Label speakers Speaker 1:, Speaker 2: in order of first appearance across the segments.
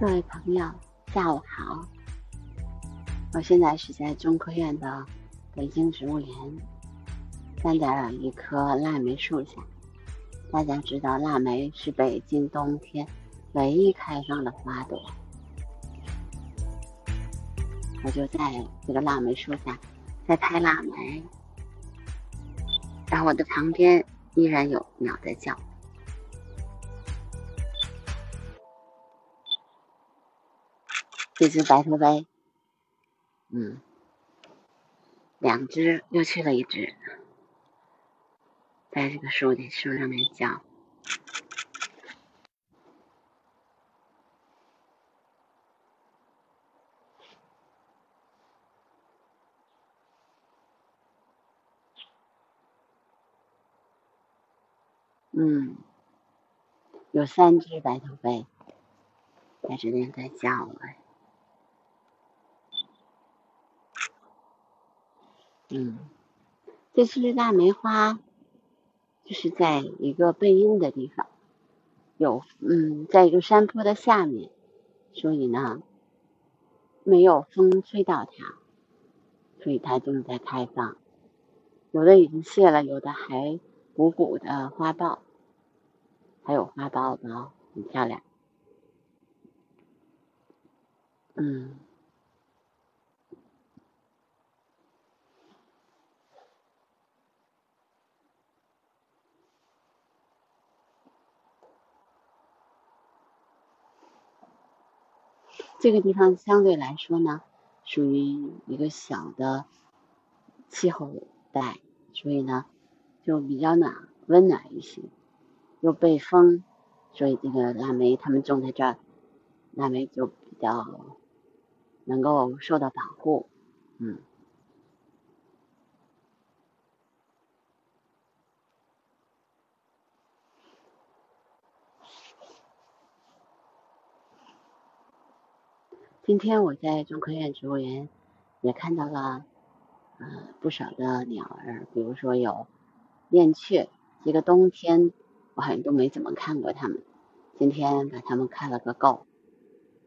Speaker 1: 各位朋友，下午好！我现在是在中科院的北京植物园，站在了一棵腊梅树下。大家知道，腊梅是北京冬天唯一开放的花朵。我就在这个腊梅树下在拍腊梅，然后我的旁边依然有鸟在叫。这只白头杯，嗯，两只又去了一只，在这个树的树上面叫。嗯，有三只白头杯在这边在叫哎。嗯，这是腊梅花，就是在一个背阴的地方，有嗯，在一个山坡的下面，所以呢，没有风吹到它，所以它正在开放。有的已经谢了，有的还鼓鼓的花苞，还有花苞苞，很漂亮。嗯。这个地方相对来说呢，属于一个小的气候带，所以呢就比较暖温暖一些，又被风，所以这个腊梅他们种在这儿，腊梅就比较能够受到保护，嗯。今天我在中科院植物园也看到了，呃，不少的鸟儿，比如说有燕雀，这个冬天我好像都没怎么看过它们，今天把它们看了个够，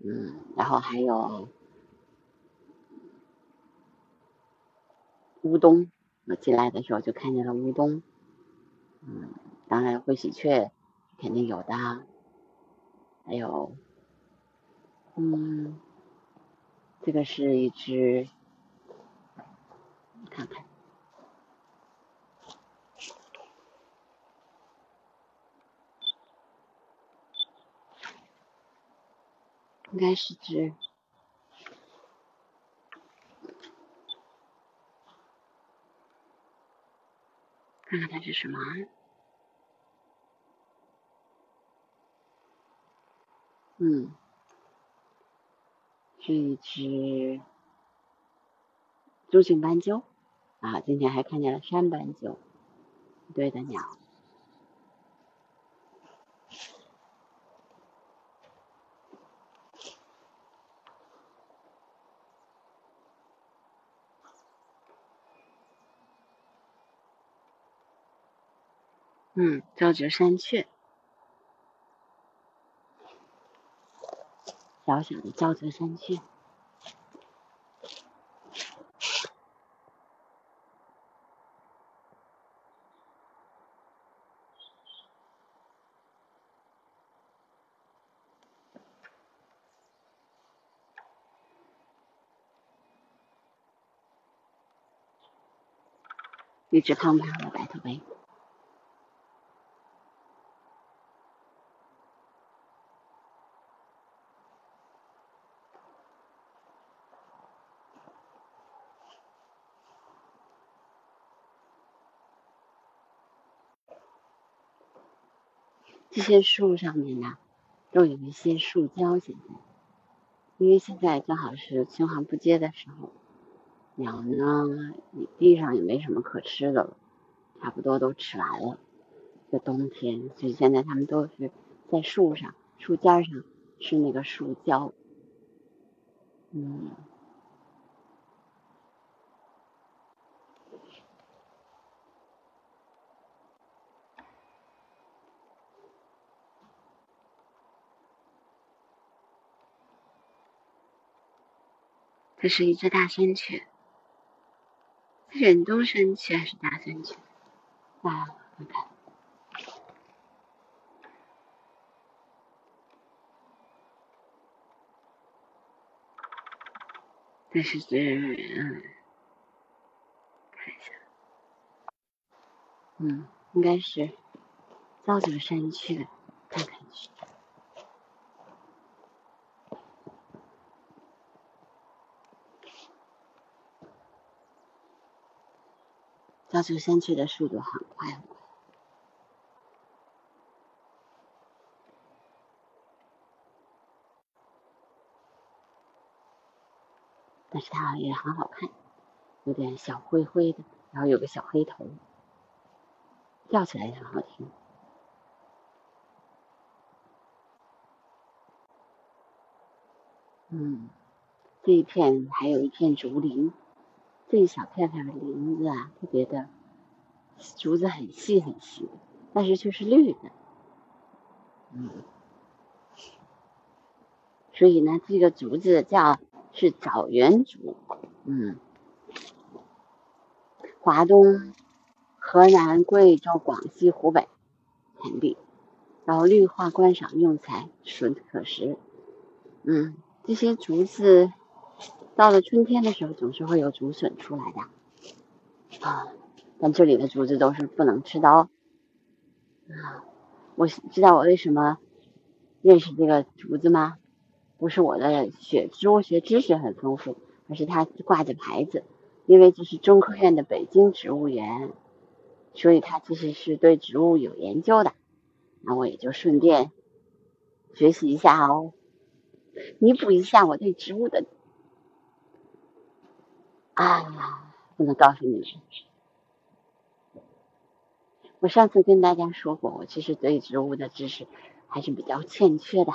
Speaker 1: 嗯，然后还有乌冬，我进来的时候就看见了乌冬，嗯，当然灰喜鹊肯定有的，还有，嗯。这个是一只，看看，应该是只，看看它是什么？嗯。是一只珠颈斑鸠啊，今天还看见了山斑鸠，一对的鸟。嗯，招折山雀。小小的沼泽山区，一只胖胖的白头杯。这些树上面呢，都有一些树胶。现在，因为现在正好是青黄不接的时候，鸟呢，地上也没什么可吃的了，差不多都吃完了。这冬天，所以现在它们都是在树上、树尖上吃那个树胶。嗯。这是一只大山雀，远东山雀还是大山雀？啊，我看，这是只嗯，看一下，嗯，应该是造这个山雀，看看去。造这个山雀的速度很快很快，但是它也很好看，有点小灰灰的，然后有个小黑头，叫起来也很好听。嗯，这一片还有一片竹林。这一小片片的林子啊，特别的竹子很细很细，但是却是绿的，嗯，所以呢，这个竹子叫是枣园竹，嗯，华东、河南、贵州、广西、湖北产地，然后绿化观赏用材，笋可食，嗯，这些竹子。到了春天的时候，总是会有竹笋出来的啊。但这里的竹子都是不能吃的哦。啊，我知道我为什么认识这个竹子吗？不是我的学植物学知识很丰富，而是它挂着牌子。因为这是中科院的北京植物园，所以它其实是对植物有研究的。那我也就顺便学习一下哦，弥补一下我对植物的。啊，不能告诉你们。我上次跟大家说过，我其实对植物的知识还是比较欠缺的。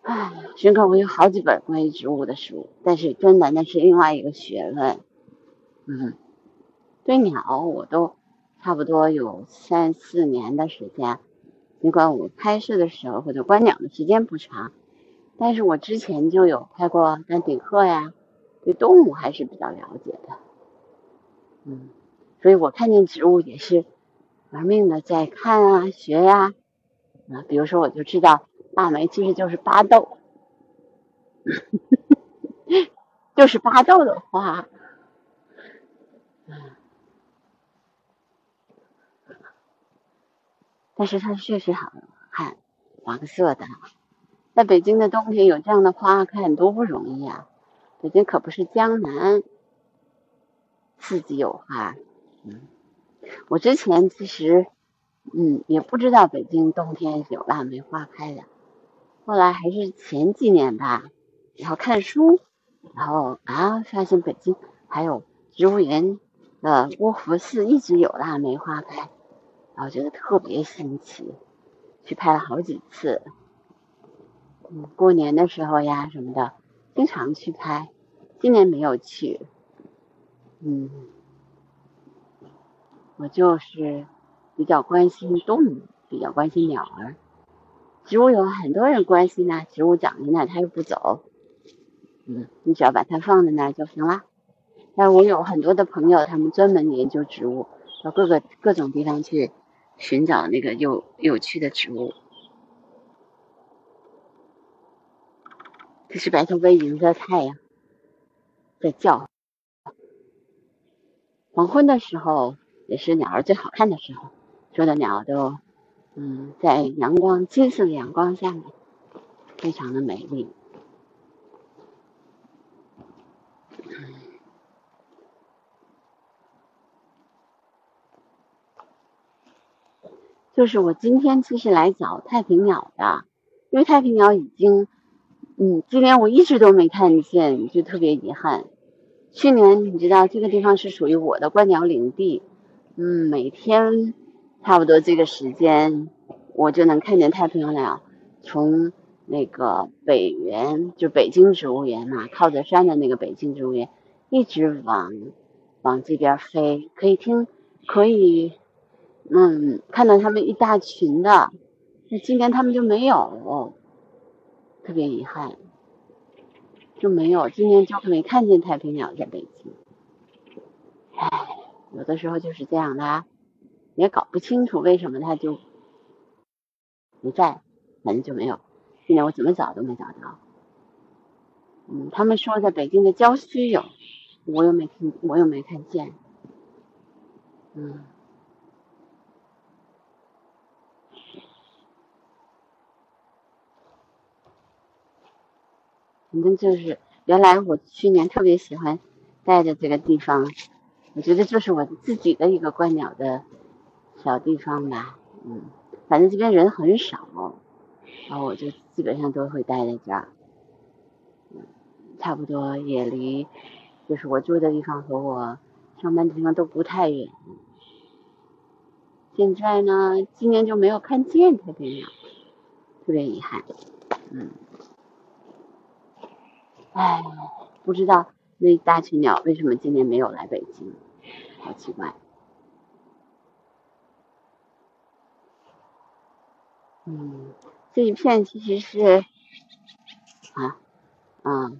Speaker 1: 唉，尽管我有好几本关于植物的书，但是真的那是另外一个学问。嗯，对鸟我都差不多有三四年的时间，尽管我拍摄的时候或者观鸟的时间不长，但是我之前就有拍过丹顶鹤呀。对动物还是比较了解的，嗯，所以我看见植物也是玩命的在看啊、学呀，啊，比如说我就知道腊梅其实就是巴豆，就是巴豆的花，嗯，但是它确实好看，黄色的，在北京的冬天有这样的花看多不容易啊。北京可不是江南，四季有花。嗯，我之前其实，嗯，也不知道北京冬天有腊梅花开的。后来还是前几年吧，然后看书，然后啊，发现北京还有植物园的卧佛寺一直有腊梅花开，然后觉得特别新奇，去拍了好几次。嗯，过年的时候呀什么的。经常去拍，今年没有去。嗯，我就是比较关心动物，比较关心鸟儿。植物有很多人关心呢，植物长在那它又不走。嗯，你只要把它放在那就行了。但我有很多的朋友，他们专门研究植物，到各个各种地方去寻找那个有有趣的植物。这是白头鹎迎着太阳在叫，黄昏的时候也是鸟儿最好看的时候，所有的鸟都嗯在阳光金色的阳光下面，非常的美丽。就是我今天其实来找太平鸟的，因为太平鸟已经。嗯，今年我一直都没看见，就特别遗憾。去年你知道这个地方是属于我的观鸟领地，嗯，每天差不多这个时间，我就能看见太平鸟从那个北园，就北京植物园嘛，靠着山的那个北京植物园，一直往往这边飞，可以听，可以，嗯，看到他们一大群的。那今年他们就没有。特别遗憾，就没有，今年就没看见太平鸟在北京。唉，有的时候就是这样的，也搞不清楚为什么它就不在，反正就没有。今年我怎么找都没找到。嗯，他们说在北京的郊区有，我又没听，我又没看见。嗯。反正就是原来我去年特别喜欢待的这个地方，我觉得就是我自己的一个观鸟的小地方吧。嗯，反正这边人很少，然后我就基本上都会待在这儿。嗯，差不多也离就是我住的地方和我上班的地方都不太远。现在呢，今年就没有看见太平鸟，特别遗憾。嗯。唉，不知道那大群鸟为什么今年没有来北京，好奇怪。嗯，这一片其实是啊，啊，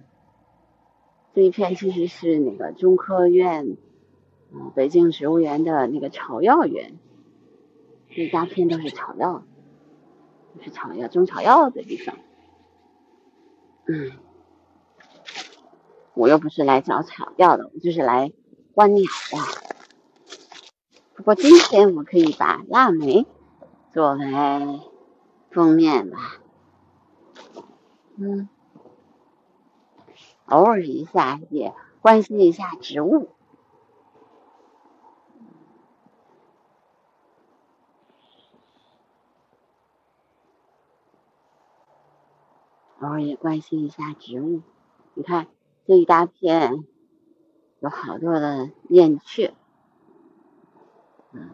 Speaker 1: 这一片其实是那个中科院，嗯，北京植物园的那个草药园，这一大片都是草药，是草药种草药的地方，嗯。我又不是来找草药的，我就是来观鸟的。不过今天我可以把腊梅作为封面吧，嗯，偶尔一下也关心一下植物，偶尔也关心一下植物，你看。这一大片有好多的燕雀，嗯，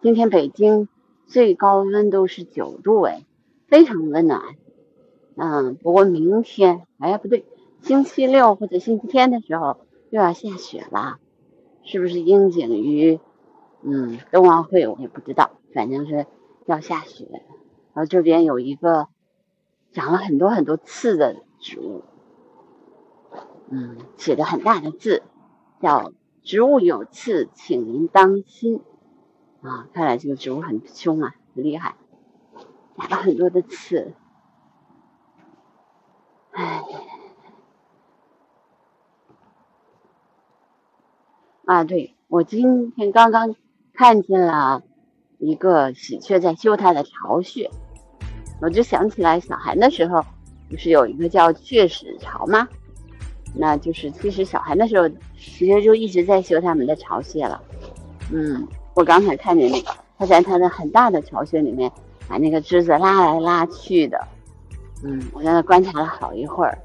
Speaker 1: 今天北京最高温度是九度，哎，非常温暖，嗯，不过明天，哎，不对，星期六或者星期天的时候又要下雪了，是不是应景于嗯冬奥会？我也不知道，反正是要下雪。然后这边有一个长了很多很多刺的植物。嗯，写的很大的字，叫“植物有刺，请您当心”。啊，看来这个植物很凶啊，很厉害，打了很多的刺。唉，啊，对我今天刚刚看见了一个喜鹊在修它的巢穴，我就想起来小寒的时候，不是有一个叫雀屎巢吗？那就是，其实小孩那时候，其实就一直在修他们的巢穴了。嗯，我刚才看见那个，他在他的很大的巢穴里面，把那个枝子拉来拉去的。嗯，我在那观察了好一会儿。